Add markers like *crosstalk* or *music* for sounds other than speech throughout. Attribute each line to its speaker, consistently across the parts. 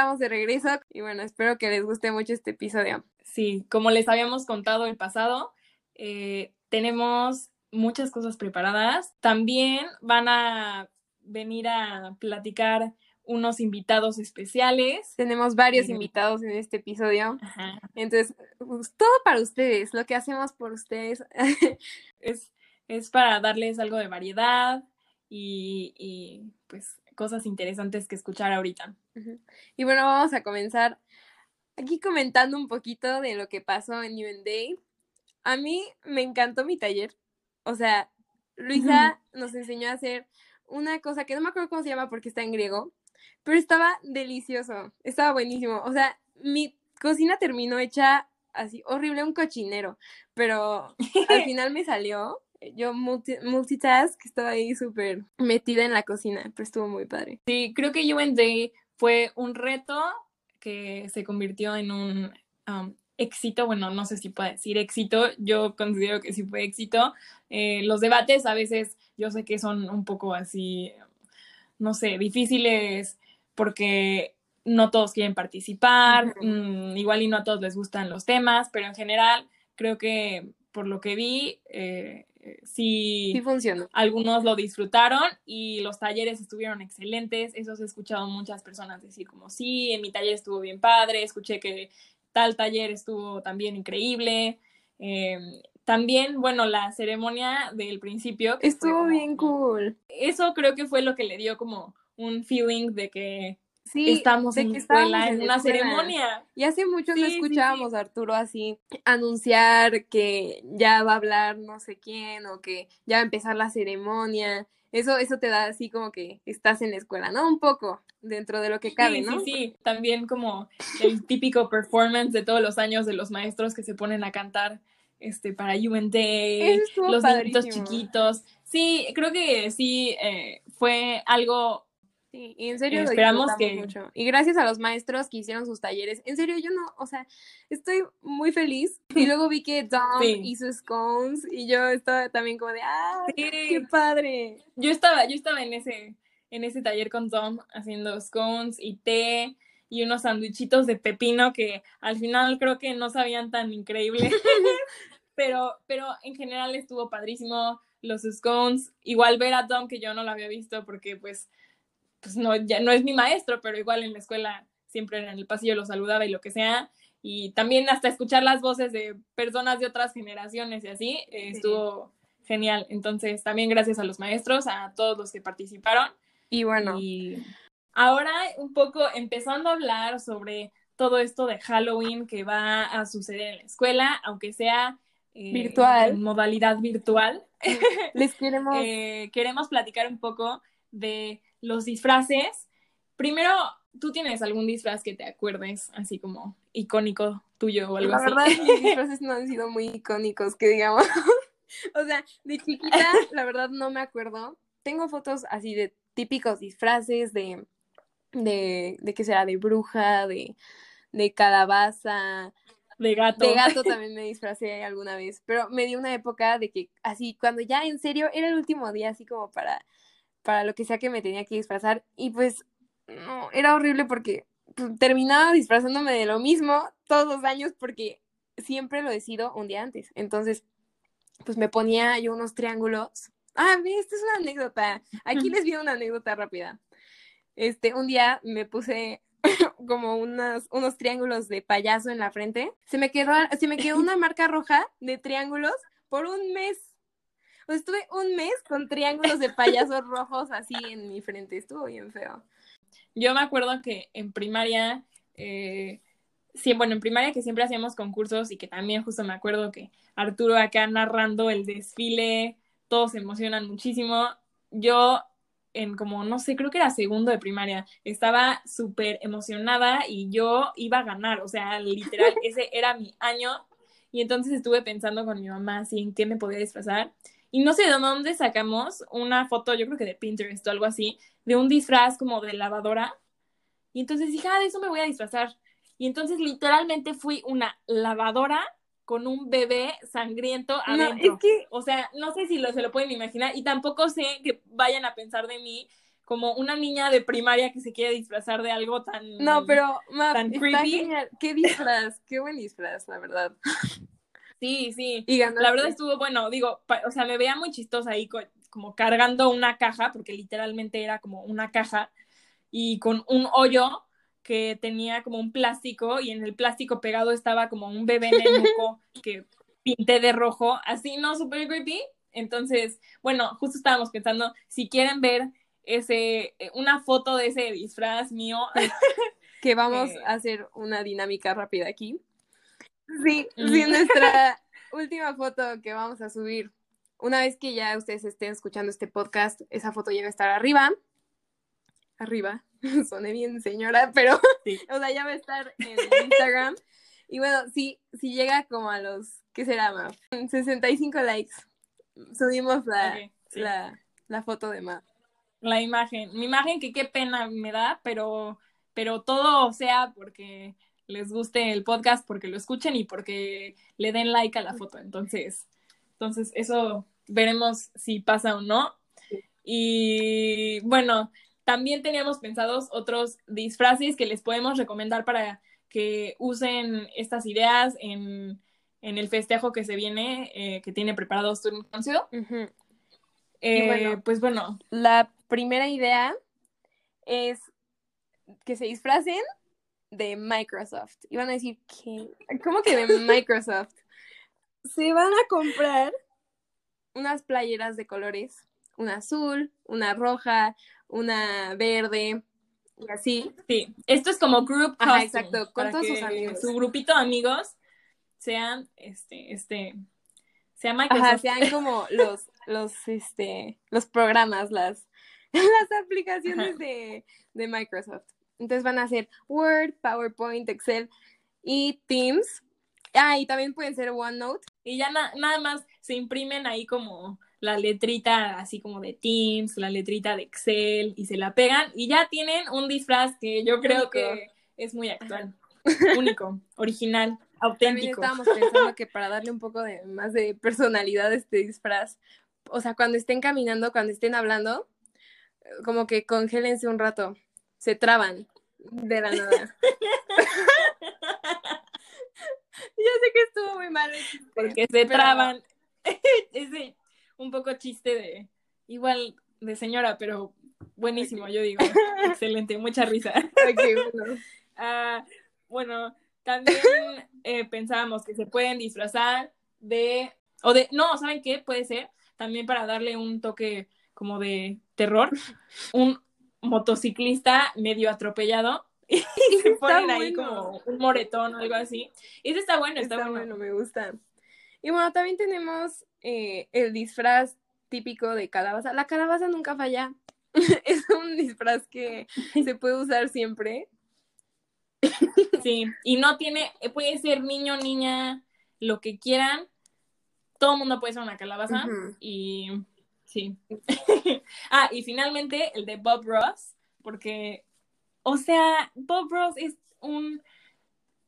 Speaker 1: Estamos de regreso y bueno, espero que les guste mucho este episodio.
Speaker 2: Sí, como les habíamos contado el pasado, eh, tenemos muchas cosas preparadas. También van a venir a platicar unos invitados especiales.
Speaker 1: Tenemos varios invitados en este episodio. Entonces, pues, todo para ustedes, lo que hacemos por ustedes. *laughs*
Speaker 2: es, es para darles algo de variedad y, y pues cosas interesantes que escuchar ahorita.
Speaker 1: Y bueno, vamos a comenzar aquí comentando un poquito de lo que pasó en UND. A mí me encantó mi taller. O sea, Luisa *laughs* nos enseñó a hacer una cosa que no me acuerdo cómo se llama porque está en griego, pero estaba delicioso, estaba buenísimo. O sea, mi cocina terminó hecha así horrible, un cochinero, pero al *laughs* final me salió. Yo multi multitask, estaba ahí súper metida en la cocina, pero estuvo muy padre.
Speaker 2: Sí, creo que UND fue un reto que se convirtió en un um, éxito, bueno, no sé si puede decir éxito, yo considero que sí fue éxito. Eh, los debates a veces yo sé que son un poco así, no sé, difíciles porque no todos quieren participar, mm, igual y no a todos les gustan los temas, pero en general creo que por lo que vi, eh, sí,
Speaker 1: sí funcionó.
Speaker 2: Algunos lo disfrutaron y los talleres estuvieron excelentes. Eso he escuchado muchas personas decir como, sí, en mi taller estuvo bien padre, escuché que tal taller estuvo también increíble. Em, también, bueno, la ceremonia del principio.
Speaker 1: Estuvo bien cool.
Speaker 2: Eso creo que fue lo que le dio como un feeling de que sí, estamos en, escuela, en, una ceremonia.
Speaker 1: Y hace mucho no escuchábamos a Arturo así anunciar que ya va a hablar no sé quién o que ya va a empezar la ceremonia. Eso, eso te da así como que estás en la escuela, ¿no? Un poco dentro de lo que cabe, ¿no?
Speaker 2: Sí, sí, también como el típico performance de todos los años de los maestros que se ponen a cantar este para UND, los niñitos chiquitos. Sí, creo que sí eh, fue algo
Speaker 1: Sí, y en serio esperamos que mucho. Y gracias a los maestros que hicieron sus talleres. En serio, yo no, o sea, estoy muy feliz. Y *laughs* luego vi que Dom hizo scones y yo estaba también como de, ¡ah, qué padre!
Speaker 2: Yo estaba, yo estaba en ese, en ese taller con Tom haciendo scones y té y unos sandwichitos de pepino que al final creo que no sabían tan increíble. *laughs* *laughs* pero, pero en general estuvo padrísimo los scones. Igual ver a Tom, que yo no lo había visto porque pues pues no, ya no es mi maestro, pero igual en la escuela siempre en el pasillo lo saludaba y lo que sea. Y también hasta escuchar las voces de personas de otras generaciones y así, eh, estuvo genial. Entonces, también gracias a los maestros, a todos los que participaron.
Speaker 1: Y bueno.
Speaker 2: Y ahora un poco empezando a hablar sobre todo esto de Halloween que va a suceder en la escuela, aunque sea
Speaker 1: eh, virtual.
Speaker 2: En modalidad virtual.
Speaker 1: Les queremos. *laughs*
Speaker 2: Eh, queremos platicar un poco de los disfraces. Primero, ¿tú tienes algún disfraz que te acuerdes así como icónico tuyo o algo
Speaker 1: así? La verdad, mis *laughs* disfraces no han sido muy icónicos, que digamos. *laughs* o sea, de chiquita, la verdad no me acuerdo. Tengo fotos así de típicos disfraces de, de, de qué será, de bruja, de, de calabaza,
Speaker 2: de gato.
Speaker 1: De gato también me disfracé alguna vez, pero me dio una época de que así, cuando ya en serio era el último día, así como para para lo que sea que me tenía que disfrazar y pues no, era horrible porque pues, terminaba disfrazándome de lo mismo todos los años porque siempre lo decido un día antes. Entonces, pues me ponía yo unos triángulos. Ah, esta es una anécdota. Aquí les vi una anécdota rápida. Este, un día me puse *laughs* como unas, unos triángulos de payaso en la frente. Se me quedó, se me quedó una marca roja de triángulos por un mes. Pues estuve un mes con triángulos de payasos rojos así en mi frente, estuvo bien feo.
Speaker 2: Yo me acuerdo que en primaria, eh, sí, bueno, en primaria que siempre hacíamos concursos y que también justo me acuerdo que Arturo acá narrando el desfile, todos se emocionan muchísimo. Yo en como, no sé, creo que era segundo de primaria, estaba súper emocionada y yo iba a ganar, o sea, literal, *laughs* ese era mi año. Y entonces estuve pensando con mi mamá así en qué me podía disfrazar. Y no sé de dónde sacamos una foto, yo creo que de Pinterest o algo así, de un disfraz como de lavadora. Y entonces dije, ah, de eso me voy a disfrazar. Y entonces literalmente fui una lavadora con un bebé sangriento adentro. O sea, no sé si lo, se lo pueden imaginar y tampoco sé que vayan a pensar de mí como una niña de primaria que se quiere disfrazar de algo tan.
Speaker 1: No, pero, Map,
Speaker 2: tan creepy.
Speaker 1: genial. Qué disfraz, qué buen disfraz, la verdad. *laughs*
Speaker 2: Sí, sí.
Speaker 1: Y ganaste.
Speaker 2: La verdad estuvo bueno, digo, o sea, me veía muy chistosa ahí co- como cargando una caja, porque literalmente era como una caja, y con un hoyo que tenía como un plástico, y en el plástico pegado estaba como un bebé nenuco *laughs* que pinté de rojo, así, ¿no? Súper creepy. Entonces, bueno, justo estábamos pensando, si quieren ver ese, eh, una foto de ese disfraz mío, *laughs*
Speaker 1: que vamos *laughs*
Speaker 2: Eh.
Speaker 1: a hacer una dinámica rápida aquí. Sí, sí, nuestra *laughs* última foto que vamos a subir, una vez que ya ustedes estén escuchando este podcast, esa foto ya va a estar arriba. Arriba, *laughs* soné bien señora, pero,
Speaker 2: Sí. *laughs*
Speaker 1: o sea, ya va a estar en Instagram. Y bueno, sí, si llega como a los, ¿qué será, Maf? 65 likes, subimos la,
Speaker 2: sí.
Speaker 1: la, la foto de Maf.
Speaker 2: la imagen. Mi imagen que qué pena me da, pero, pero todo sea porque les guste el podcast, porque lo escuchen y porque le den like a la foto. Entonces, entonces eso veremos si pasa o no. Y bueno, también teníamos pensados otros disfraces que les podemos recomendar para que usen estas ideas en, en el festejo que se viene, eh, que tiene preparado Student Council. Eh,
Speaker 1: bueno.
Speaker 2: pues bueno,
Speaker 1: La primera idea es que se disfracen de Microsoft. Y van a decir, ¿qué? ¿Cómo que de *laughs* Microsoft? Se van a comprar unas playeras de colores, una azul, una roja, una verde, y así.
Speaker 2: Sí, esto es como group
Speaker 1: Ajá, exacto, con todos sus amigos.
Speaker 2: Su grupito de amigos sean, este, este, sea Microsoft.
Speaker 1: Ajá, sean como *laughs* los, los, este, los programas, las, *laughs* las aplicaciones de, de Microsoft. Entonces van a ser Word, PowerPoint, Excel y Teams. Ah, y también pueden ser OneNote.
Speaker 2: Y ya na- nada más se imprimen ahí como la letrita así como de Teams, la letrita de Excel y se la pegan y ya tienen un disfraz que yo creo
Speaker 1: Único.
Speaker 2: que es muy actual, único, original, *laughs*
Speaker 1: También
Speaker 2: auténtico.
Speaker 1: estábamos pensando que para darle un poco de más de personalidad a este disfraz, o sea, cuando estén caminando, cuando estén hablando, como que congélense un rato, se traban de la nada. *laughs* Yo sé que estuvo muy mal.
Speaker 2: porque se
Speaker 1: pero-
Speaker 2: traban. *laughs* Ese un poco chiste de igual de señora, pero buenísimo, yo digo. *laughs* Excelente, mucha risa.
Speaker 1: Bueno.
Speaker 2: Ah, bueno, también eh, pensábamos que se pueden disfrazar de o de no, ¿saben qué? Puede ser también para darle un toque como de terror, un motociclista medio atropellado *laughs* y *laughs* se
Speaker 1: Está
Speaker 2: ponen ahí como un moretón o algo así. Ese está bueno, está,
Speaker 1: Está
Speaker 2: bueno.
Speaker 1: bueno, me gusta. Y bueno, también tenemos eh, el disfraz típico de calabaza. La calabaza nunca falla. *laughs* es un disfraz que se puede usar siempre.
Speaker 2: Sí, y no tiene, eh, puede ser niño, niña, lo que quieran. Todo el mundo puede ser una calabaza. Y sí. *laughs* ah, y finalmente el de Bob Ross, porque, o sea, Bob Ross es un,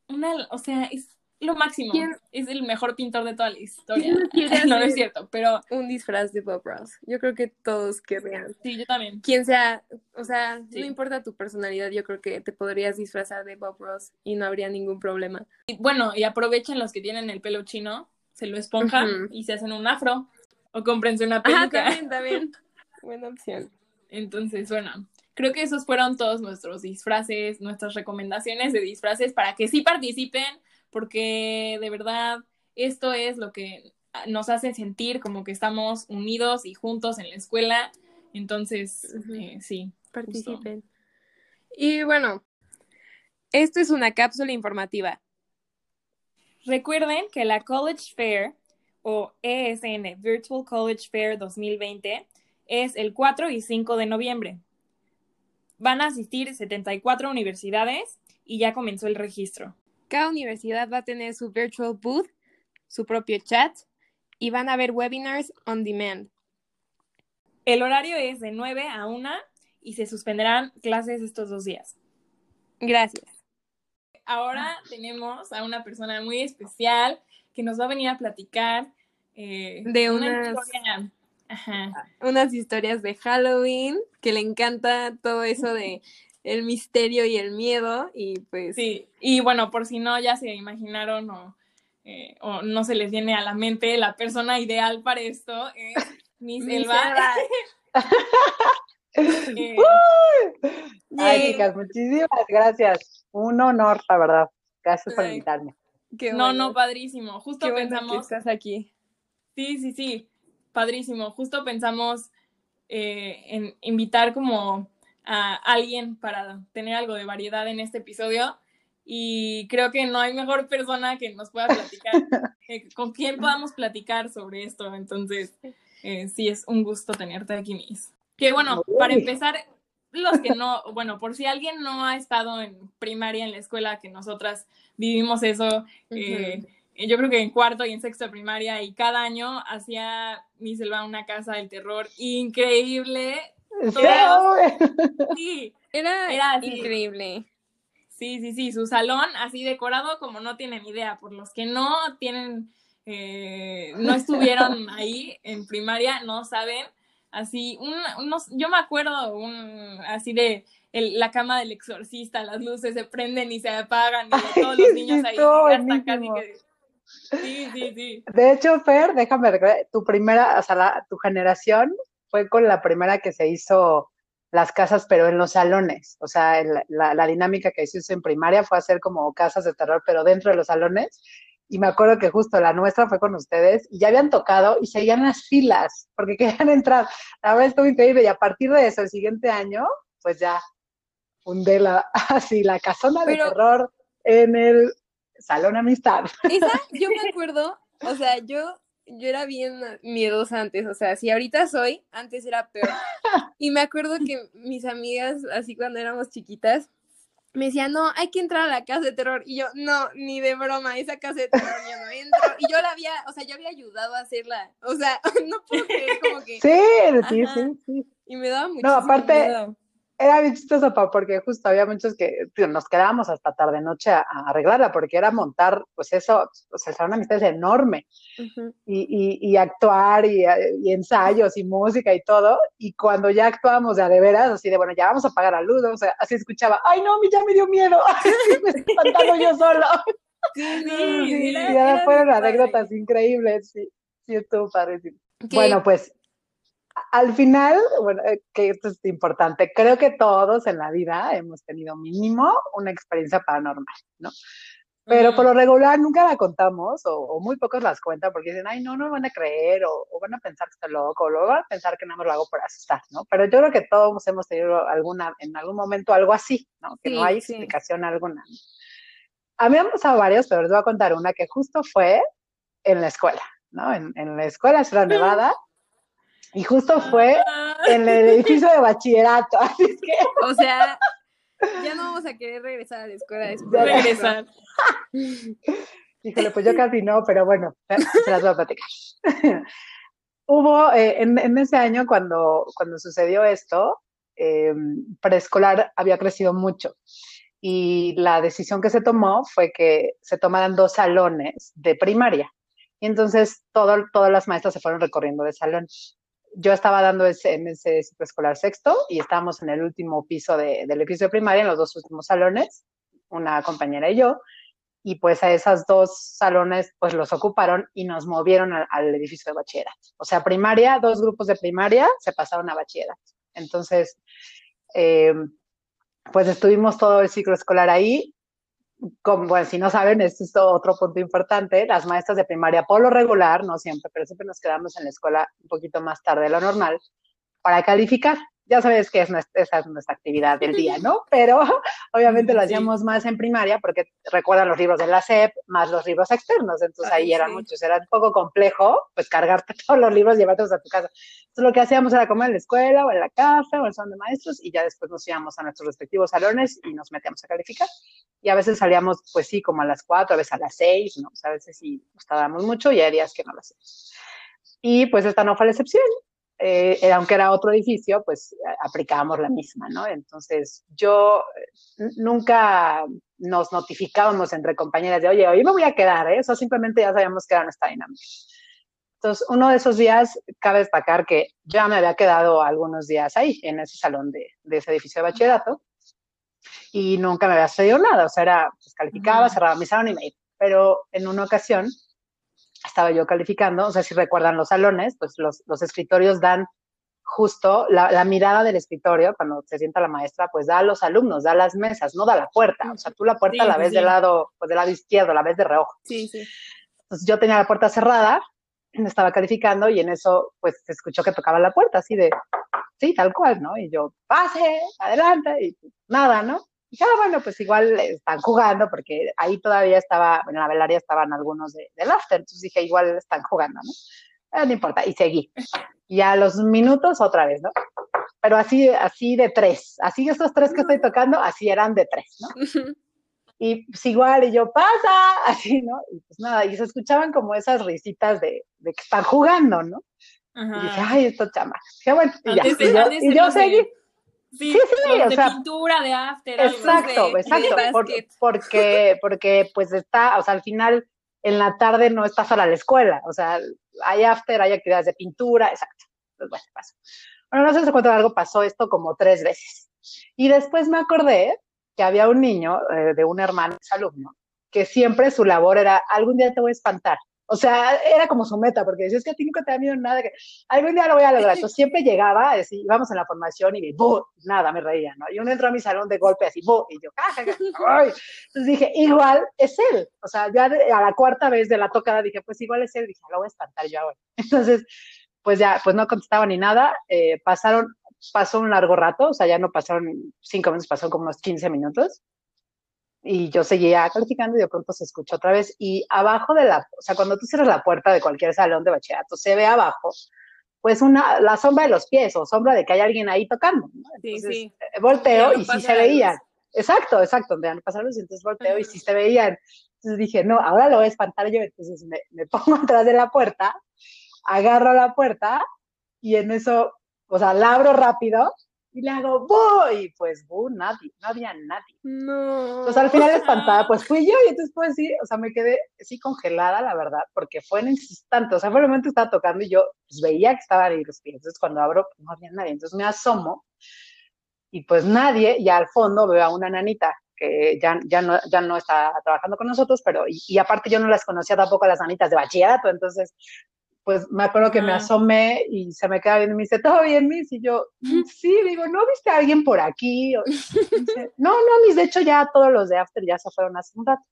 Speaker 2: una, o sea, es lo máximo.
Speaker 1: ¿Quién-
Speaker 2: Es el mejor pintor de toda la historia.
Speaker 1: ¿Quién *laughs* no
Speaker 2: no, es cierto, pero
Speaker 1: Un disfraz de Bob Ross. Yo creo que todos querrían.
Speaker 2: sí, yo también.
Speaker 1: Quien sea, o sea,
Speaker 2: Sí.
Speaker 1: no importa tu personalidad, yo creo que te podrías disfrazar de Bob Ross y no habría ningún problema.
Speaker 2: Y, bueno, y aprovechen los que tienen el pelo chino, se lo esponjan y se hacen un afro. O cómprense una
Speaker 1: Ajá,
Speaker 2: peluca.
Speaker 1: también, también. *laughs* Buena opción.
Speaker 2: Entonces, bueno, creo que esos fueron todos nuestros disfraces, nuestras recomendaciones de disfraces para que sí participen, porque de verdad esto es lo que nos hace sentir como que estamos unidos y juntos en la escuela. Entonces, eh, sí.
Speaker 1: Participen. Y bueno, esto es una cápsula informativa.
Speaker 2: Recuerden que la College Fair o ESN Virtual College Fair 2020 es el 4 y 5 de noviembre. Van a asistir 74 universidades y ya comenzó el registro.
Speaker 1: Cada universidad va a tener su virtual booth, su propio chat y van a haber webinars on demand.
Speaker 2: El horario es de 9 a 1 y se suspenderán clases estos dos días.
Speaker 1: Gracias.
Speaker 2: Ahora tenemos a una persona muy especial que nos va a venir a platicar eh,
Speaker 1: De
Speaker 2: una
Speaker 1: unas-
Speaker 2: historia
Speaker 1: unas historias de Halloween, que le encanta todo eso de el misterio y el miedo y pues...
Speaker 2: Sí, y bueno, por si no ya se imaginaron o, eh, o no se les viene a la mente, la persona ideal para esto es Miss, Elba. *laughs* *laughs*
Speaker 3: Eh, Ay, chicas, muchísimas gracias. Un honor, la verdad. Gracias por invitarme.
Speaker 2: No, no, padrísimo. Justo
Speaker 1: Qué
Speaker 2: pensamos.
Speaker 1: que estás aquí.
Speaker 2: Sí, sí, sí. Padrísimo. Justo pensamos eh, en invitar como a alguien para tener algo de variedad en este episodio. Y creo que no hay mejor persona que nos pueda platicar, *laughs* eh, con quien podamos platicar sobre esto. Entonces, eh, sí, es un gusto tenerte aquí, Miss. Que bueno, para empezar, los que no, bueno, por si alguien no ha estado en primaria en la escuela, que nosotras vivimos eso, eh, yo creo que en cuarto y en sexto de primaria, y cada año hacía mi selva una casa del terror increíble.
Speaker 1: sí, *laughs* era, era increíble.
Speaker 2: Sí, sí, sí, su salón así decorado como no tienen idea, por los que no tienen, eh, no estuvieron *laughs* ahí en primaria, no saben así, un, unos, yo me acuerdo un, así de el, la cama del exorcista, las luces se prenden y se apagan y todos los niños ahí hasta casi que... Sí, sí, sí.
Speaker 3: De hecho, Fer, déjame recordar, tu primera, o sea, tu generación fue con la primera que se hizo las casas, pero en los salones. O sea, la, la, dinámica que hiciste en primaria fue hacer como casas de terror, pero dentro de los salones y me acuerdo que justo la nuestra fue con ustedes y ya habían tocado y seguían las filas porque *laughs* querían entrar. La verdad estuvo increíble y a partir de eso, el siguiente año, pues ya fundé la, *laughs* así, la casona de terror en el Salón Amistad. *laughs*
Speaker 1: Esa, yo me acuerdo, o sea, yo, yo era bien miedosa antes, o sea, si ahorita soy, antes era peor. Y me acuerdo que mis amigas, así cuando éramos chiquitas, me decía, no, hay que entrar a la casa de terror. Y yo, no, ni de broma, esa casa de terror yo no entro. Y yo la había, o sea, yo había ayudado a hacerla. O sea, *laughs* no puedo creer como que.
Speaker 3: Sí, sí, sí, sí.
Speaker 1: Y me daba mucho
Speaker 3: No, aparte, era bien chistoso, porque justo había muchos que nos quedábamos hasta tarde noche a, arreglarla, porque era montar, pues eso, o sea, una amistad es enorme, y, y, actuar, y, ensayos, y música, y todo, y cuando ya actuábamos de a de veras, así de, bueno, ya vamos a apagar la luz, o sea, así escuchaba, ay no, ya me dio miedo, *laughs* me estoy espantando yo solo.
Speaker 1: Sí, sí,
Speaker 3: y ya fueron anécdotas increíbles, sí, sí estuvo padrísimo. Bueno, pues al final, bueno, eh, que esto es importante, creo que todos en la vida hemos tenido mínimo una experiencia paranormal, ¿no? Pero por lo regular nunca la contamos o, muy pocos las cuentan porque dicen, ay, no, no van a creer o, van a pensar que estoy loco o van a pensar que nada más lo hago por asustar, ¿no? Pero yo creo que todos hemos tenido alguna, en algún momento algo así, ¿no? Que no hay explicación alguna. A mí me han pasado varios, pero les voy a contar una que justo fue en la escuela, ¿no? En, en la escuela Sierra Nevada. Y justo fue en el edificio de bachillerato. *laughs* Así es que...
Speaker 1: O sea, ya no vamos a querer regresar a la escuela
Speaker 2: después. regresar. *laughs*
Speaker 3: Híjole, pues yo casi no, pero bueno, se las voy a platicar. *laughs* Hubo, eh, en, ese año cuando, cuando sucedió esto, eh, preescolar había crecido mucho y la decisión que se tomó fue que se tomaran dos salones de primaria. Y entonces todo, todas las maestras se fueron recorriendo de salón yo estaba dando ese, en ese ciclo escolar sexto y estábamos en el último piso del edificio de primaria, en los dos últimos salones, una compañera y yo, y pues a esos dos salones pues los ocuparon y nos movieron al, edificio de bachillerato. O sea, primaria, dos grupos de primaria se pasaron a bachillerato. Entonces, eh, pues estuvimos todo el ciclo escolar ahí como, bueno, si no saben, esto es otro punto importante, las maestras de primaria, por lo regular, no siempre, pero siempre nos quedamos en la escuela un poquito más tarde de lo normal para calificar ya sabes que es esa es nuestra actividad del día, ¿no? *laughs* Pero obviamente lo hacíamos más en primaria porque recuerdan los libros de la SEP más los libros externos, entonces ahí eran muchos, era un poco complejo pues cargarte *laughs* todos los libros y llevártelos a tu casa. Entonces lo que hacíamos era comer en la escuela o en la casa o en el salón de maestros y ya después nos íbamos a nuestros respectivos salones y nos metíamos a calificar. Y a veces salíamos, pues sí, como a las cuatro, a veces a las seis, ¿no? O sea, a veces sí nos tardábamos mucho y hay días que no lo hacíamos. Y pues esta no fue la excepción eh, aunque era otro edificio, pues aplicábamos la misma, ¿no? Entonces, yo eh, nunca nos notificábamos entre compañeras de, oye, hoy me voy a quedar, ¿eh? Eso simplemente ya sabíamos que era nuestra dinámica. Entonces, uno de esos días, cabe destacar que ya me había quedado algunos días ahí, en ese salón de, de ese edificio de bachillerato, y nunca me había sucedido nada, o sea, era, pues calificaba, cerraba mi salón y me iba. Pero en una ocasión estaba yo calificando, o sea, si recuerdan los salones, pues los, los escritorios dan justo la, la, mirada del escritorio, cuando se sienta la maestra, pues da a los alumnos, da a las mesas, no da la puerta. O sea, tú la puerta
Speaker 2: Sí,
Speaker 3: la ves
Speaker 2: sí.
Speaker 3: del lado, pues del lado izquierdo, la ves de reojo.
Speaker 1: Sí, sí.
Speaker 3: Entonces yo tenía la puerta cerrada, me estaba calificando y en eso, pues se escuchó que tocaba la puerta, así de, sí, tal cual, ¿no? Y yo, pase, adelante, y nada, ¿no? Y dije, ah, bueno, pues igual están jugando, porque ahí todavía estaba, en la velaria estaban algunos de, del after, entonces dije, igual están jugando, ¿no? Eh, no importa, y seguí. Y a los minutos otra vez, ¿no? Pero así, así de tres, así estos tres que estoy tocando, así eran de tres, ¿no? *laughs* Y pues igual, y yo, pasa, *laughs* así, ¿no? Y pues nada, y se escuchaban como esas risitas de, de que están jugando, ¿no? Y dije, ay, estos chamacos. Dije, bueno, y ya.
Speaker 2: Antes de-
Speaker 3: Y yo, y seguí.
Speaker 2: Sí,
Speaker 3: Sí, sí, o
Speaker 2: de
Speaker 3: sea,
Speaker 2: pintura, de after, algo.
Speaker 3: Exacto,
Speaker 1: de-
Speaker 3: exacto.
Speaker 1: de
Speaker 3: por- *laughs* porque, porque, pues está, o sea, al final, en la tarde no estás sola a la escuela. O sea, hay after, hay actividades de pintura, exacto. Pues bueno, pasó. Bueno, no sé si cuánto algo pasó esto como tres veces. Y después me acordé que había un niño eh, de un hermano, alumno, que siempre su labor era, algún día te voy a espantar. O sea, era como su meta, porque decía, es que a ti nunca te da miedo nada, que algún día lo voy a lograr. Entonces siempre llegaba, así, íbamos en la formación y ¡bu! nada, me reía, ¿no? Y uno entró a mi salón de golpe así, ¡bu! y yo. ¡ay! Entonces dije, igual es él. O sea, ya a la cuarta vez de la tocada dije, pues igual es él. Dije, lo voy a espantar yo ahora. *laughs* Entonces, pues ya, pues no contestaba ni nada. Eh, pasaron, pasó un largo rato, o sea, ya no pasaron cinco minutos, pasaron como unos 15 minutos. Y yo seguía calificando y de pronto se escuchó otra vez. Y abajo de la, o sea, cuando tú cierras la puerta de cualquier salón de bachillerato, se ve abajo, pues una, la sombra de los pies o sombra de que hay alguien ahí tocando. ¿no?
Speaker 1: Sí,
Speaker 3: Entonces,
Speaker 1: sí.
Speaker 3: eh, volteo
Speaker 1: no
Speaker 3: y sí se veían. Exacto, exacto, ya no pasaron luz, entonces volteo y
Speaker 1: Ajá.
Speaker 3: sí se veían. Entonces dije, no, ahora lo voy a espantar yo. Entonces me, me *laughs* pongo atrás de la puerta, agarro la puerta y en eso, o sea, la abro rápido y le hago, ¡voy! Pues, ¡bu! Nadie, no había nadie.
Speaker 1: No.
Speaker 3: Entonces al final *laughs* espantada, pues fui yo y entonces pues sí, o sea, me quedé así congelada, la verdad, porque fue en ese instante, o sea, fue el momento que estaba tocando y yo pues, veía que estaban ahí los pies, entonces cuando abro pues, no había nadie, entonces me asomo y pues nadie, y al fondo veo a una nanita que ya, ya, no, ya no está trabajando con nosotros, pero y, y aparte yo no las conocía tampoco a las nanitas de bachillerato, entonces pues me acuerdo que me
Speaker 2: Ah.
Speaker 3: asomé y se me queda viendo y me dice, ¿todo bien, Miss? Y yo, *laughs* "Mm, sí, digo, ¿no viste a alguien por aquí? Dice, *laughs* no, no, Miss, de hecho ya todos los de After ya se fueron hace un rato.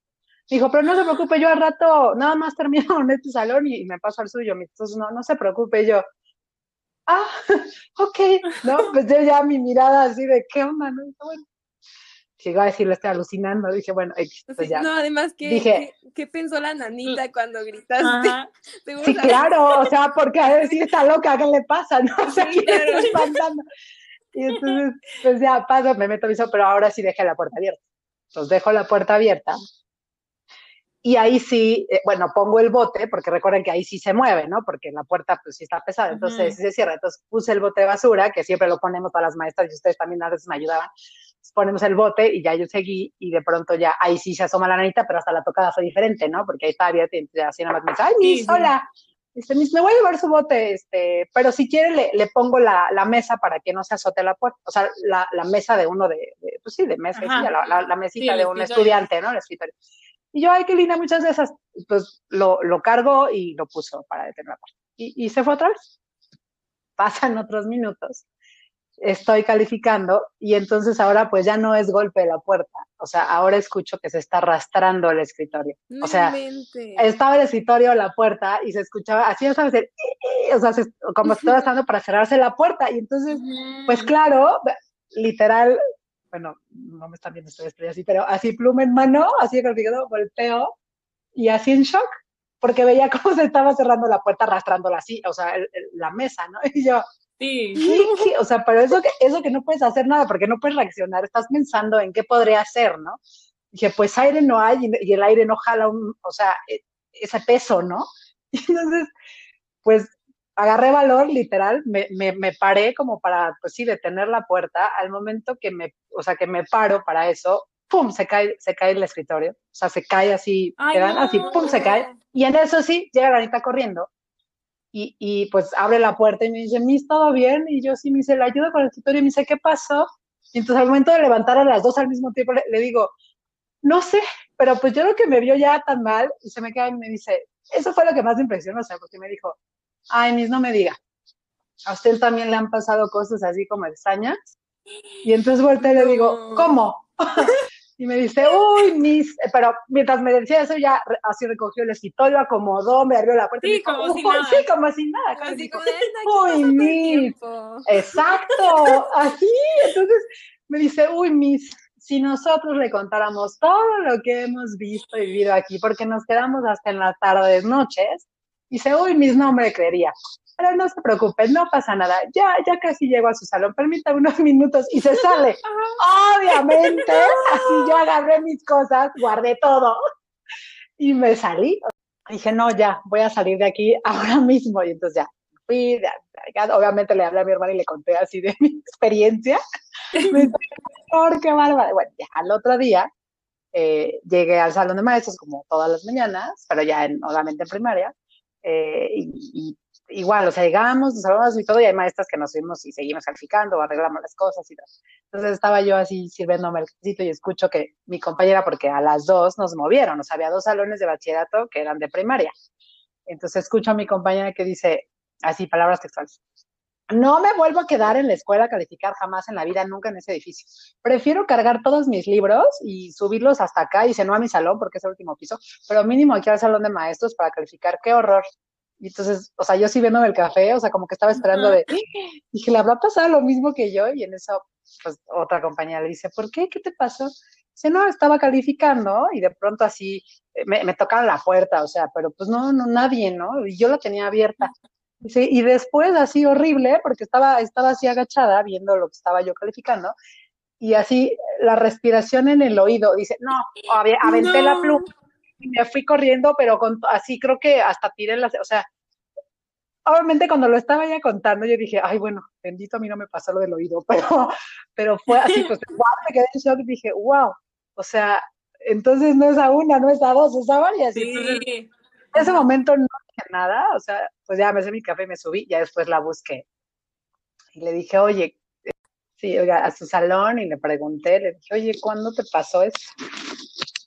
Speaker 3: Dijo, pero no se preocupe, yo al rato nada más termino en este salón y, y me paso al suyo. Entonces, no, no se preocupe. Y yo, ah, *laughs* ok, ¿no? Pues yo ya mi mirada así de, ¿qué onda? ¿no? Bueno, llegó a decirle, estoy alucinando. Dije, bueno, X, pues
Speaker 1: Sí,
Speaker 3: ya.
Speaker 1: no, además, ¿qué,
Speaker 3: Dije-
Speaker 1: qué, qué pensó la nanita cuando gritaste? *laughs*
Speaker 3: Sí, claro, *laughs* o sea, porque a ver si está loca, ¿qué le pasa? No, o sea,
Speaker 1: Sí,
Speaker 3: ¿qué
Speaker 1: claro.
Speaker 3: está espantando? Y entonces, pues ya paso, me meto aviso, pero ahora sí dejé la puerta abierta. Entonces dejo la puerta abierta. Y ahí sí, eh, bueno, pongo el bote, porque recuerden que ahí sí se mueve, ¿no? Porque la puerta pues sí está pesada, entonces
Speaker 2: Ujú.
Speaker 3: sí se cierra. Entonces puse el bote de basura, que siempre lo ponemos para las maestras y ustedes también a veces me ayudaban. Ponemos el bote y ya yo seguí y de pronto ya ahí sí se asoma la nanita, pero hasta la tocada fue diferente, ¿no? Porque ahí estaba abierta y así nada más me dice, ay,
Speaker 2: Sí,
Speaker 3: Miss,
Speaker 2: sí.
Speaker 3: hola. Dice, Miss, me voy a llevar su bote, este, pero si quiere le, le pongo la, la mesa para que no se azote la puerta. O sea, la, la mesa de uno de, de- pues sí, de mesa,
Speaker 2: Ajá.
Speaker 3: sí, la, la, mesita
Speaker 2: Sí,
Speaker 3: de un estudiante, ¿no? El escritorio. Y yo, ay, qué linda, muchas de esas. Pues lo, lo cargo y lo puso para detener la puerta. Y, y se fue otra vez. Pasan otros minutos. Estoy calificando y entonces ahora pues ya no es golpe de la puerta. O sea, ahora escucho que se está arrastrando el escritorio. O sea, estaba el escritorio, la puerta, y se escuchaba, así ya sabes, el, o sea, se- como estaba estando para cerrarse la puerta, y entonces, pues claro, literal, bueno, no me están viendo ustedes, pero así, pero así pluma en mano, así calificado, golpeo, y así en shock, porque veía cómo se estaba cerrando la puerta, arrastrándola así, o sea, el- el- la mesa, ¿no? *laughs* Y yo,
Speaker 2: Sí.
Speaker 3: O sea, pero eso que, eso que no puedes hacer nada, porque no puedes reaccionar, estás pensando en qué podría hacer, ¿no? Dije, pues aire no hay y- el aire no jala un, o sea, e- ese peso, ¿no? Y *laughs* entonces, pues agarré valor, literal, me, me, me paré como para, pues sí, detener la puerta. Al momento que me, o sea, que me paro para eso, ¡pum! Se cae, se cae el escritorio. O sea, se cae así,
Speaker 2: Ay,
Speaker 3: quedan
Speaker 2: no.
Speaker 3: así, ¡pum! Se cae. Y en eso sí, llega la Anita corriendo. Y, y, pues abre la puerta y me dice, Miss, ¿todo bien? Y yo sí, me dice, le ayudo con el escritorio y me dice, ¿qué pasó? Y entonces al momento de levantar a las dos al mismo tiempo le, le digo, no sé, pero pues yo creo que me vio ya tan mal y se me queda y me dice, eso fue lo que más me impresionó, o sea, porque me dijo, ay, Miss, no me diga, a usted también le han pasado cosas así como extrañas. Y entonces volteé y le digo, ¿cómo? *laughs* Y me dice, uy, mis, pero mientras me decía eso, ya así recogió el escritorio, acomodó, me abrió la puerta.
Speaker 2: Sí,
Speaker 3: y dijo,
Speaker 2: como si
Speaker 3: "Uy,
Speaker 2: nada.
Speaker 3: Sí, como si nada.
Speaker 1: Así
Speaker 3: Dijo,
Speaker 1: como de, "Ay,
Speaker 3: uy, mis. Exacto, *laughs* así. Entonces me dice, uy, mis, si nosotros le contáramos todo lo que hemos visto y vivido aquí, porque nos quedamos hasta en las tardes, noches, dice, uy, mis, no me creería. Pero no se preocupen, no pasa nada. Ya, ya casi llego a su salón. Permítame unos *laughs* minutos y se sale. Obviamente, así yo agarré mis cosas, guardé todo y me salí. Dije, no, ya, voy a salir de aquí ahora mismo. Y entonces ya, fui, ya, ya, obviamente le hablé a mi hermana y le conté así de *laughs* mi experiencia. Me dice, "Por qué bárbara. Bueno, ya al otro día eh, llegué al salón de maestros como todas las mañanas, pero ya en, obviamente en primaria. Eh, y, igual, o sea, llegamos, nos saludamos y todo, y hay maestras que nos fuimos y seguimos calificando arreglamos las cosas y todo. Entonces estaba yo así sirviéndome el cafecito y escucho que mi compañera, porque a las dos nos movieron, o sea, había dos salones de bachillerato que eran de primaria. Entonces escucho a mi compañera que dice, así, palabras textuales. No me vuelvo a quedar en la escuela a calificar jamás en la vida, nunca en ese edificio. Prefiero cargar todos mis libros y subirlos hasta acá y si no a mi salón, porque es el último piso, pero mínimo aquí al salón de maestros para calificar. ¡Qué horror! Y entonces, o sea, yo sí viéndome el café, o sea, como que estaba esperando de, *gasps* dije, ¿le habrá pasado lo mismo que yo? Y en eso, pues, otra compañera le dice, ¿por qué? ¿Qué te pasó? Dice, no, estaba calificando y de pronto así eh, me, me tocaron la puerta, o sea, pero pues no, no, nadie, ¿no? Y yo la tenía abierta. Dice, y después así horrible, porque estaba, estaba así agachada viendo lo que estaba yo calificando, y así la respiración en el oído, dice, no, ave- aventé la pluma y me fui corriendo, pero con, así creo que hasta tiré las, o sea, obviamente cuando lo estaba ya contando, yo dije, ay, bueno, bendito a mí no me pasó lo del oído, *laughs* pero, pero fue así, pues, *laughs* wow, me quedé en shock y dije, wow, o sea, entonces no es a una, no es a dos, es a varias. Entonces,
Speaker 2: Sí.
Speaker 3: en ese momento no dije nada, o sea, pues ya me hice mi café me subí, ya después la busqué. Y le dije, oye, sí, oiga, a su salón y le pregunté, le dije, oye, ¿cuándo te pasó eso?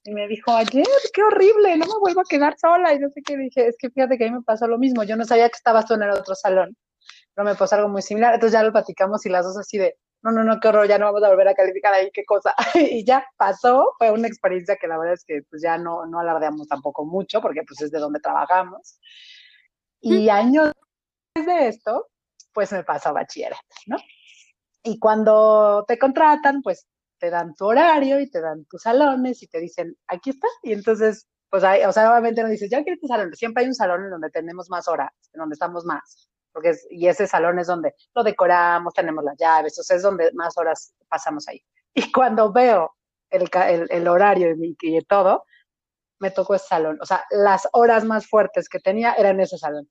Speaker 3: Y me dijo, ayer, qué horrible, no me vuelvo a quedar sola. Y no sé qué dije, es que fíjate que a mí me pasó lo mismo, yo no sabía que estabas tú en el otro salón, pero me pasó algo muy similar. Entonces ya lo platicamos y las dos así de, no, no, no, qué horror, ya no vamos a volver a calificar ahí, qué cosa. *laughs* y ya pasó, fue una experiencia que la verdad es que pues ya no, no alardeamos tampoco mucho, porque pues es de donde trabajamos. Y años después de esto, pues me pasó a bachillerato, ¿no? Y cuando te contratan, pues te dan tu horario y te dan tus salones y te dicen, aquí está. Y entonces, pues hay, o sea, obviamente no dices, ya quiero tu salón. Siempre hay un salón en donde tenemos más horas, en donde estamos más. Porque es, y ese salón es donde lo decoramos, tenemos las llaves, o sea, es donde más horas pasamos ahí. Y cuando veo el, el, el horario y, y todo, me tocó ese salón. O sea, las horas más fuertes que tenía eran ese salón.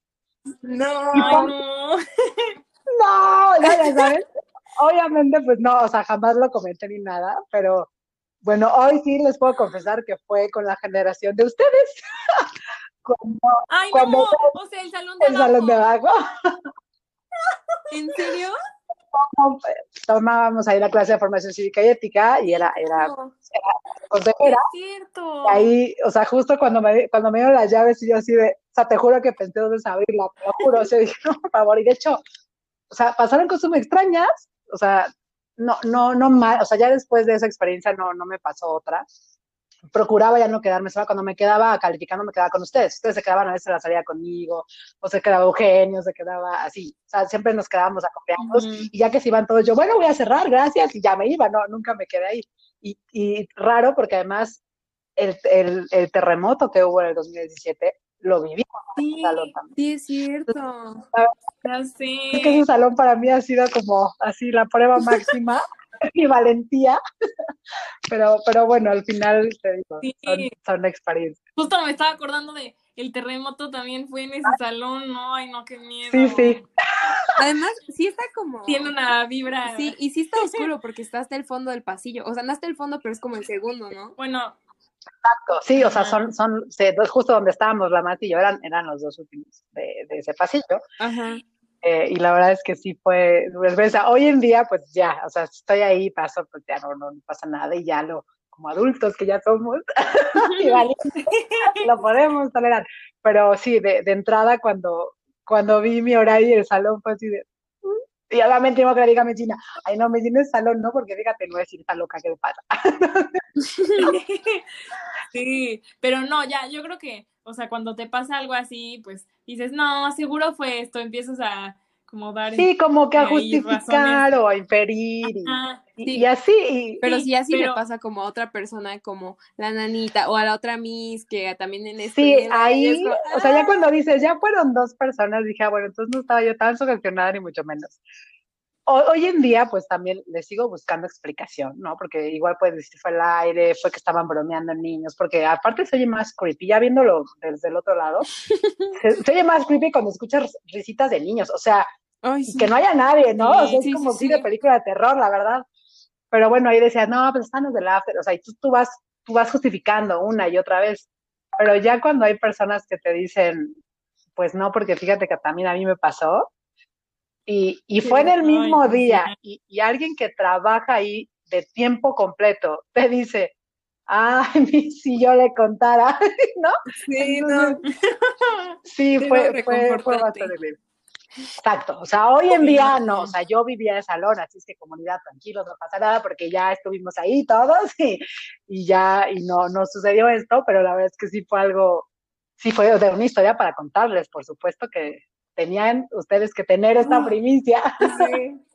Speaker 1: No.
Speaker 2: Ay, *laughs* no.
Speaker 3: No, ya, sabes. Obviamente, pues no, o sea, jamás lo comenté ni nada, pero bueno, hoy sí les puedo confesar que fue con la generación de ustedes. *laughs* Cuando
Speaker 2: Ay,
Speaker 3: Cuando-
Speaker 2: no. O sea, el salón de
Speaker 3: el salón de
Speaker 2: abajo
Speaker 1: ¿En serio?
Speaker 3: Tomábamos ahí la clase de formación cívica y ética y era, era
Speaker 1: No.
Speaker 3: consejera.
Speaker 2: Es cierto.
Speaker 3: Y ahí, o sea, justo cuando me, cuando me dieron las llaves y yo así de, o sea, te juro que pensé dónde abrirla, te lo juro, o sea, *laughs* dije, no, por favor, y de hecho, o sea, pasaron cosas muy extrañas, o sea, no, no, no mal, o sea, ya después de esa experiencia no, no me pasó otra. Procuraba ya no quedarme sola, cuando me quedaba calificando me quedaba con ustedes, ustedes se quedaban a veces a la salida conmigo, o se quedaba Eugenio, se quedaba así, o sea, siempre nos quedábamos acompañados,
Speaker 2: Ujú.
Speaker 3: y ya que se iban todos, yo, bueno, voy a cerrar, gracias, y ya me iba, no, nunca me quedé ahí. Y, y raro porque además el, el, el terremoto que hubo en el 2017 lo viví
Speaker 1: Sí,
Speaker 3: salón también.
Speaker 1: sí, es cierto.
Speaker 2: Ya sé.
Speaker 3: Es que ese salón para mí ha sido como así la prueba máxima, *laughs* mi valentía, pero, pero bueno, al final te digo,
Speaker 2: Sí.
Speaker 3: son, son experiencias.
Speaker 2: Justo me estaba acordando de el terremoto también fue en ese salón, no, ay no, qué miedo.
Speaker 3: Sí, sí.
Speaker 1: Además, sí está como.
Speaker 2: Tiene una vibra.
Speaker 1: Sí, y sí está oscuro porque está hasta el fondo del pasillo. O sea, no hasta el fondo, pero es como el segundo, ¿no?
Speaker 2: Bueno,
Speaker 3: Exacto, sí, o sea, son, son, justo donde estábamos la Mati y yo eran, eran los dos últimos de, de ese pasillo. Ajá. Eh, y la verdad es que sí fue vergüenza. Hoy en día, pues ya, o sea, estoy ahí, paso, pues ya no, no, pasa nada y ya lo, como adultos que ya somos, *laughs* *laughs* lo podemos tolerar. Pero sí, de, de, entrada, cuando, cuando vi mi horario y el salón, fue así de. Y obviamente tengo que le diga a Medina, ay no, Medina es salón, no, porque fíjate, no es está loca, ¿qué le pasa? *laughs*
Speaker 2: sí, pero no, ya, yo creo que, o sea, cuando te pasa algo así, pues dices, no, seguro fue esto, empiezas a como dar.
Speaker 3: Sí, como que a justificar o a inferir. Y, así.
Speaker 1: pero si así le pasa como a otra persona, como la nanita o a la otra Miss, que también en este.
Speaker 3: Sí, ahí, o sea, ya ¡ah! cuando dices, ya fueron dos personas, dije, ah, bueno, entonces no estaba yo tan sugestionada ni mucho menos. Hoy en día, pues también le sigo buscando explicación, ¿no? Porque igual puedes decir fue el aire, fue que estaban bromeando niños, porque aparte se oye más creepy, ya viéndolo desde el otro lado, *laughs* se, oye más creepy cuando escuchas risitas de niños, o sea, que no haya nadie, ¿no? o sea, es como sí, de película de terror, la verdad. Pero bueno, ahí decías, no, pues están los del after, o sea, y tú, tú, vas, tú vas justificando una y otra vez. Pero ya cuando hay personas que te dicen, pues no, porque fíjate que también a mí me pasó, y, y fue en el mismo día, y, y, alguien que trabaja ahí de tiempo completo te dice, ay, *laughs* si yo le contara, *laughs* ¿no?
Speaker 1: Sí, no.
Speaker 3: sí, fue, fue, fue bastante bien. Exacto, o sea, hoy en día no, o sea, yo vivía en salón, así es que comunidad, tranquilos, no pasa nada, porque ya estuvimos ahí todos *laughs* y, y ya, y no, no sucedió esto, pero la verdad es que sí fue algo, sí fue de una historia para contarles, por supuesto que tenían ustedes que tener esta primicia.
Speaker 2: Sí. *laughs*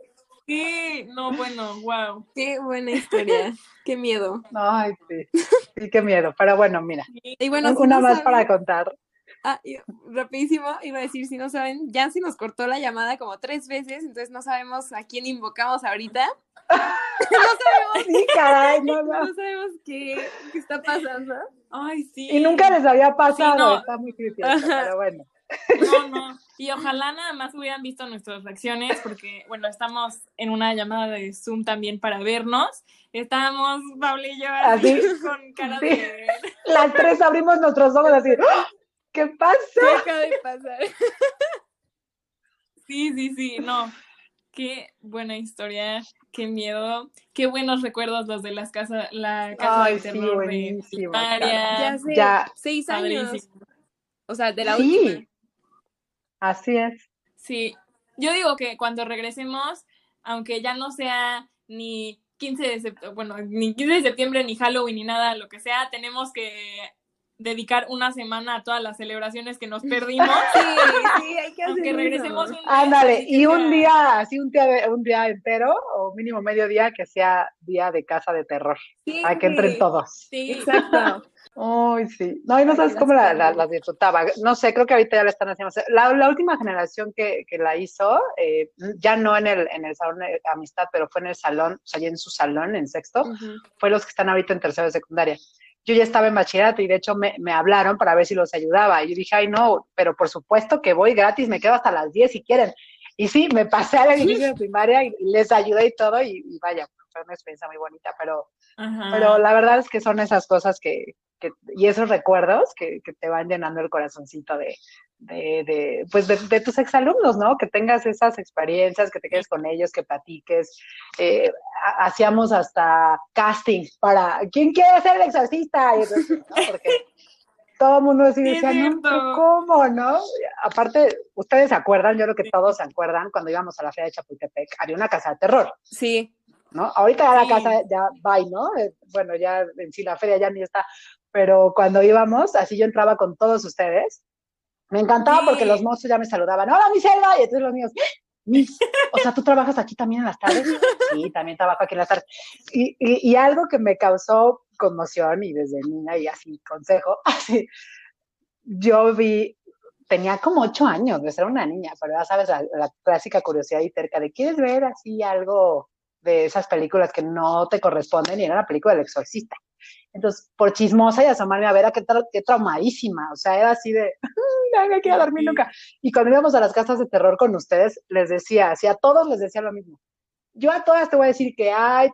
Speaker 2: Sí, no, bueno, wow.
Speaker 1: Qué buena historia. Qué miedo.
Speaker 3: Ay, sí. Sí, qué miedo. Pero bueno, mira. Y bueno, una más para contar.
Speaker 1: Ah, rapidísimo, iba a decir, si no saben, Yancy nos cortó la llamada como tres veces, entonces no sabemos a quién invocamos ahorita. *laughs* no sabemos.
Speaker 3: Sí, caray, no,
Speaker 1: no. sabemos qué, qué, está pasando.
Speaker 2: Ay, sí.
Speaker 3: Y nunca les había pasado, está muy crítico, pero bueno.
Speaker 2: No, no. Y ojalá nada más hubieran visto nuestras reacciones, porque, bueno, estamos en una llamada de Zoom también para vernos. Estábamos, Pablo y yo, así, *laughs* con cara de...
Speaker 3: Las tres abrimos nuestros ojos así. ¿Qué pasa?
Speaker 1: ¿Qué acaba de pasar?
Speaker 2: Sí, sí, sí, no. Qué buena historia, qué miedo, qué buenos recuerdos los de las casas, la casa de terror de
Speaker 1: Ya, sé, ya seis años. O sea, de la
Speaker 3: sí.
Speaker 1: última.
Speaker 3: Así es.
Speaker 2: Sí, yo digo que cuando regresemos, aunque ya no sea ni 15 de septiembre, bueno, ni 15 de septiembre, ni Halloween, ni nada, lo que sea, tenemos que dedicar una semana a todas las celebraciones que nos perdimos. *laughs*
Speaker 1: Sí, sí, hay que hacer
Speaker 2: Aunque regresemos un
Speaker 3: Ándale, y un día, así un día, un día entero, o mínimo medio día, que sea día de casa de terror. Sí, Hay que entren todos.
Speaker 1: Sí, exacto.
Speaker 3: Ay, sí. No, y no sabes cómo la, la, disfrutaba. No sé, creo que ahorita ya la están haciendo. La, última generación que, que la hizo, eh, ya no en el, en el salón de amistad, pero fue en el salón, o sea, ya en su salón, en sexto, fue los que están ahorita en tercero de secundaria yo ya estaba en bachillerato y de hecho me, me, hablaron para ver si los ayudaba. Y yo dije, ay, no, pero por supuesto que voy gratis, me quedo hasta las 10 si quieren. Y sí, me pasé a la *laughs* inicio de primaria y les ayudé y todo, y, vaya, fue una experiencia muy bonita, pero, pero la verdad es que son esas cosas que, que y esos recuerdos que, que, te van llenando el corazoncito de, de, de pues de, tus exalumnos, ¿no? Que tengas esas experiencias, que te quedes con ellos, que platiques. Eh, hacíamos hasta casting para ¿quién quiere ser el exorcista? Porque todo el mundo *laughs* decía, no, ¿cómo, no? Aparte, ustedes se acuerdan, yo creo que todos se acuerdan, cuando íbamos a la feria de Chapultepec, había una casa de terror.
Speaker 1: Sí.
Speaker 3: ¿No? Ahorita ya la casa ya va, ¿no? Eh, bueno, ya en sí la feria ya ni está, pero cuando íbamos, así yo entraba con todos ustedes me encantaba porque los mozos ya me saludaban, hola mi selva, y entonces los niños, Miss, o sea, ¿tú trabajas aquí también en las tardes? *laughs* Sí, también trabajo aquí en las tardes. Y, y, algo que me causó conmoción y desde niña y así consejo, *laughs* así, yo vi, tenía como ocho años de ser una niña, pero ya sabes, la, la clásica curiosidad y terca de, ¿quieres ver así algo de esas películas que no te corresponden? Y era la película del exorcista. Entonces, por chismosa y asomarme a ver a qué, qué traumadísima, o sea, era así de, no me quiero dormir nunca. Y cuando íbamos a las casas de terror con ustedes, les decía, así a todos les decía lo mismo. Yo a todas te voy a decir que hay,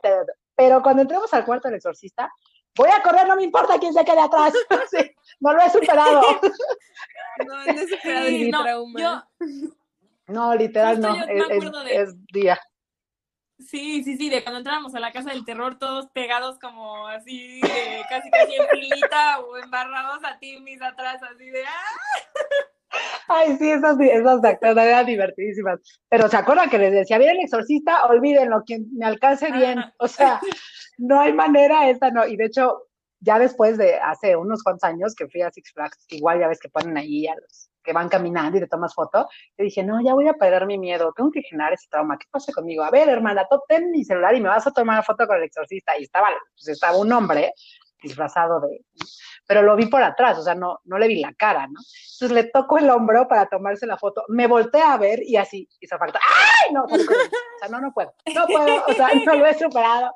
Speaker 3: pero cuando entremos al cuarto del exorcista, voy a correr, no me importa quién se quede atrás. *laughs* no lo he superado. *laughs*
Speaker 1: No, no he superado mi trauma.
Speaker 3: No, literal no, es, día.
Speaker 2: Sí, sí, sí, de cuando entrábamos a la casa del terror, todos pegados como así, casi casi en filita o embarrados a ti, mis atrás, así de ¡ah!
Speaker 3: Ay, sí, esas, esas acciones eran divertidísimas. Pero ¿se acuerdan que les decía, bien el exorcista? Olvídenlo, quien me alcance bien. O sea, no hay manera esa, no. Y de hecho, ya después de hace unos cuantos años que fui a Six Flags, igual ya ves que ponen ahí a los que van caminando y te tomas foto, yo dije, no, ya voy a perder mi miedo, tengo que generar ese trauma, ¿qué pasa conmigo? A ver, hermana, ten mi celular y me vas a tomar foto con el exorcista. Y estaba, pues estaba un hombre disfrazado de, pero lo vi por atrás, o sea, no, no le vi la cara, ¿no? Entonces le toco el hombro para tomarse la foto, me volteé a ver y así hizo falta, ¡ay! No, o sea, no, no puedo, no puedo, o sea, no lo he superado,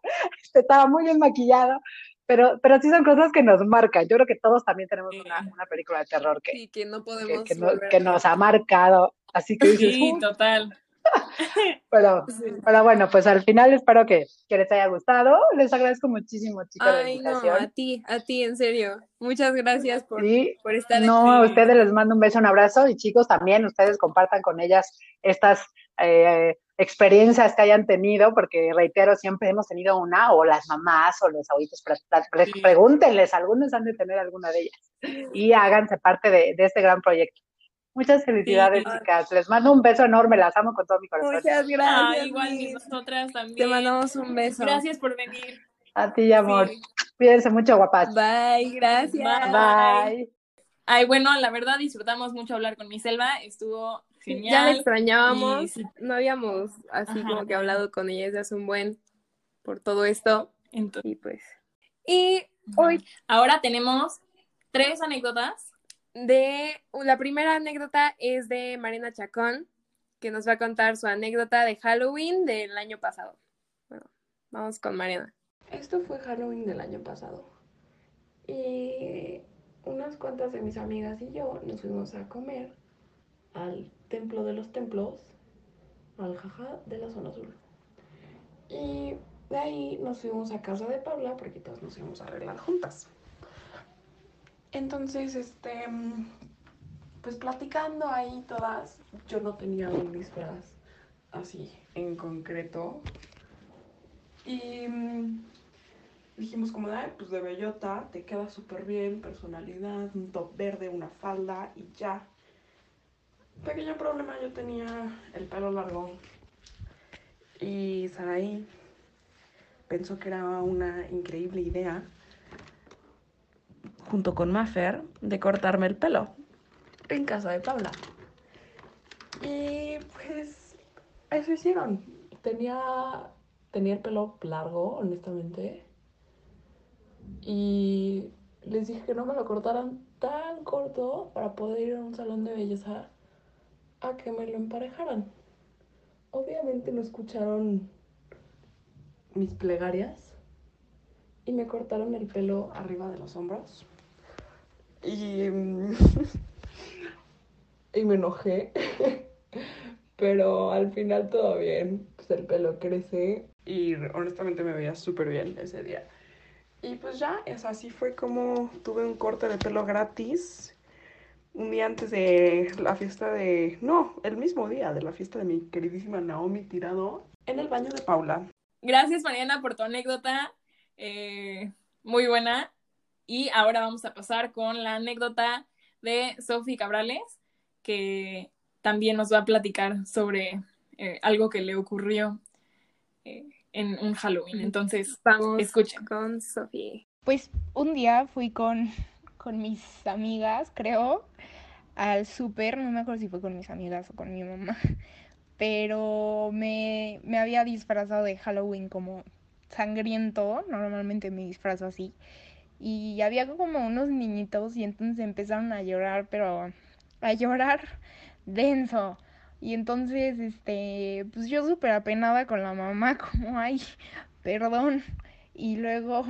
Speaker 3: estaba muy bien maquillado, pero, pero sí son cosas que nos marcan. Yo creo que todos también tenemos una, una película de terror que,
Speaker 1: que no podemos
Speaker 3: que, nos ha marcado. Así que dices,
Speaker 2: sí, total. *laughs*
Speaker 3: Pero, *laughs* pero bueno, pues al final espero que, que, les haya gustado. Les agradezco muchísimo, chicos.
Speaker 1: Ay, no, a ti, a ti, en serio. Muchas gracias por, por estar
Speaker 3: No, a ustedes les mando un beso, un abrazo y chicos también, ustedes compartan con ellas estas eh, experiencias que hayan tenido, porque reitero, siempre hemos tenido una, o las mamás o los abuelitos, pregúntenles, algunos han de tener alguna de ellas y háganse parte de, este gran proyecto. Muchas felicidades, chicas. Les mando un beso enorme, las amo con todo mi corazón.
Speaker 1: Muchas gracias.
Speaker 2: igual que nosotras también.
Speaker 1: Te mandamos un beso.
Speaker 2: Gracias por venir.
Speaker 3: A ti, amor. Cuídense mucho, guapas.
Speaker 1: Bye, gracias.
Speaker 3: Bye.
Speaker 2: Ay, bueno, la verdad disfrutamos mucho hablar con mi Selva. Estuvo
Speaker 1: ya la extrañábamos, no habíamos así como que hablado con ella desde hace un buen por todo esto.
Speaker 2: Entonces,
Speaker 1: y pues. Y hoy.
Speaker 2: Ahora tenemos tres anécdotas.
Speaker 1: De la primera anécdota es de Marina Chacón, que nos va a contar su anécdota de Halloween del año pasado. Bueno, vamos con Mariana.
Speaker 4: Esto fue Halloween del año pasado. Y unas cuantas de mis amigas y yo nos fuimos a comer al templo de los templos, al jaja de la zona azul. Y de ahí nos fuimos a casa de Paula porque todos nos íbamos a arreglar juntas. Entonces, este, pues platicando ahí todas, yo no tenía un disfraz así en concreto. Y mm, dijimos como, Ay, pues de bellota, te queda súper bien, personalidad, un top verde, una falda y ya pequeño problema, yo tenía el pelo largo y Saraí pensó que era una increíble idea, junto con Maffer, de cortarme el pelo en casa de Paula. Y pues eso hicieron. Tenía, tenía el pelo largo, honestamente. Y les dije que no me lo cortaran tan corto para poder ir a un salón de belleza a que me lo emparejaran. Obviamente no escucharon mis plegarias y me cortaron el pelo arriba de los hombros. Y, *laughs* y me enojé. *laughs* Pero al final todo bien. Pues el pelo crece y honestamente me veía súper bien ese día. Y pues ya, es así fue como tuve un corte de pelo gratis un día antes de la fiesta de... No, el mismo día de la fiesta de mi queridísima Naomi Tirado en el baño de Paula.
Speaker 2: Gracias Mariana por tu anécdota, eh, muy buena. Y ahora vamos a pasar con la anécdota de Sofi Cabrales, que también nos va a platicar sobre eh, algo que le ocurrió eh, en un Halloween. Entonces, vamos escuchen.
Speaker 1: con Sofi.
Speaker 5: Pues un día fui con, con mis amigas, creo, al súper, no me acuerdo si fue con mis amigas o con mi mamá, *laughs* pero me, me había disfrazado de Halloween como sangriento, normalmente me disfrazo así, y había como unos niñitos y entonces empezaron a llorar, pero a llorar *laughs* denso. Y entonces, este, pues yo súper apenada con la mamá, *laughs* como, ay, perdón. Y luego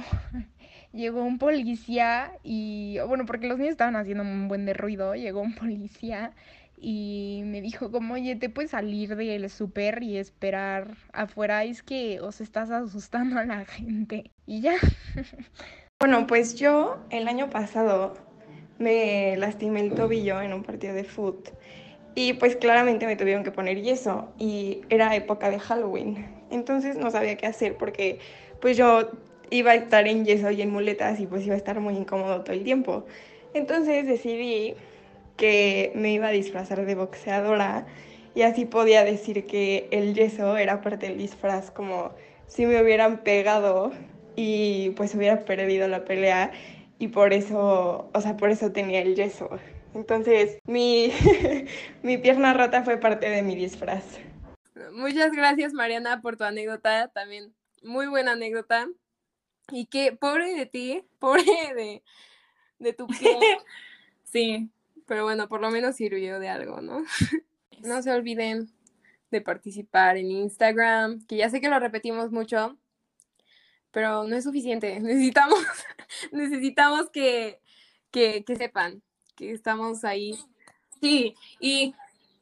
Speaker 5: llegó un policía y, bueno, porque los niños estaban haciendo un buen de ruido, llegó un policía y me dijo como, oye, te puedes salir del súper y esperar afuera, es que os estás asustando a la gente. Y ya, *laughs*
Speaker 6: Bueno, pues yo el año pasado me lastimé el tobillo en un partido de foot y pues claramente me tuvieron que poner yeso y era época de Halloween. Entonces no sabía qué hacer porque pues yo iba a estar en yeso y en muletas y pues iba a estar muy incómodo todo el tiempo. Entonces decidí que me iba a disfrazar de boxeadora y así podía decir que el yeso era parte del disfraz, como si me hubieran pegado y pues hubiera perdido la pelea y por eso, o sea, por eso tenía el yeso. Entonces, mi, *laughs* mi pierna rota fue parte de mi disfraz.
Speaker 1: Muchas gracias, Mariana, por tu anécdota. También muy buena anécdota. Y que, pobre de ti, *laughs* pobre de, de tu pie. *laughs*
Speaker 2: Sí,
Speaker 1: Pero bueno, por lo menos sirvió de algo, ¿no? *laughs* No se olviden de participar en Instagram, que ya sé que lo repetimos mucho, pero no es suficiente. Necesitamos, necesitamos que, que, que sepan que estamos ahí.
Speaker 2: Sí, y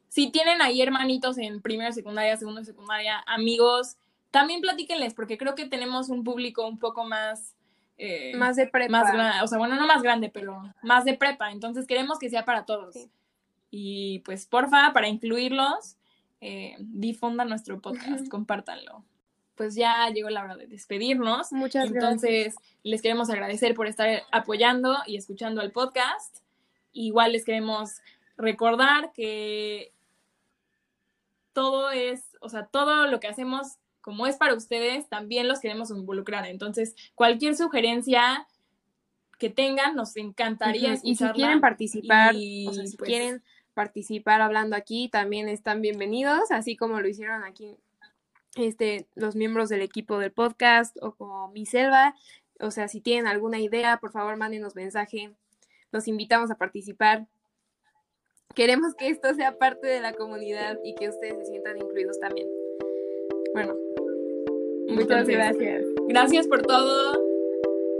Speaker 2: si tienen ahí hermanitos en primera secundaria, segunda secundaria, amigos, también platíquenles, porque creo que tenemos un público un poco más... eh,
Speaker 1: Más de prepa.
Speaker 2: más o sea, bueno, no más grande, pero más de prepa. Entonces queremos que sea para todos.
Speaker 1: Sí.
Speaker 2: Y pues, porfa, para incluirlos, eh, difundan nuestro podcast,
Speaker 1: Ujú.
Speaker 2: compártanlo. Pues ya llegó la hora de despedirnos.
Speaker 1: Muchas
Speaker 2: Entonces, les queremos agradecer por estar apoyando y escuchando el podcast. Igual les queremos recordar que todo es, o sea, todo lo que hacemos, como es para ustedes, también los queremos involucrar. Entonces, cualquier sugerencia que tengan, nos encantaría
Speaker 1: Ujú, Y si
Speaker 2: escucharla.
Speaker 1: quieren participar,
Speaker 2: Y,
Speaker 1: o sea, si
Speaker 2: pues,
Speaker 1: quieren participar hablando aquí, también están bienvenidos, así como lo hicieron aquí este, los miembros del equipo del podcast o como mi selva. O sea, si tienen alguna idea, por favor, mándenos mensaje. Los invitamos a participar. Queremos que esto sea parte de la comunidad y que ustedes se sientan incluidos también. Bueno, muchas
Speaker 2: Entonces,
Speaker 1: gracias.
Speaker 2: Gracias por todo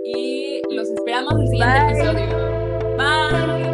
Speaker 2: y los esperamos en el siguiente
Speaker 1: Bye.
Speaker 2: episodio. Bye.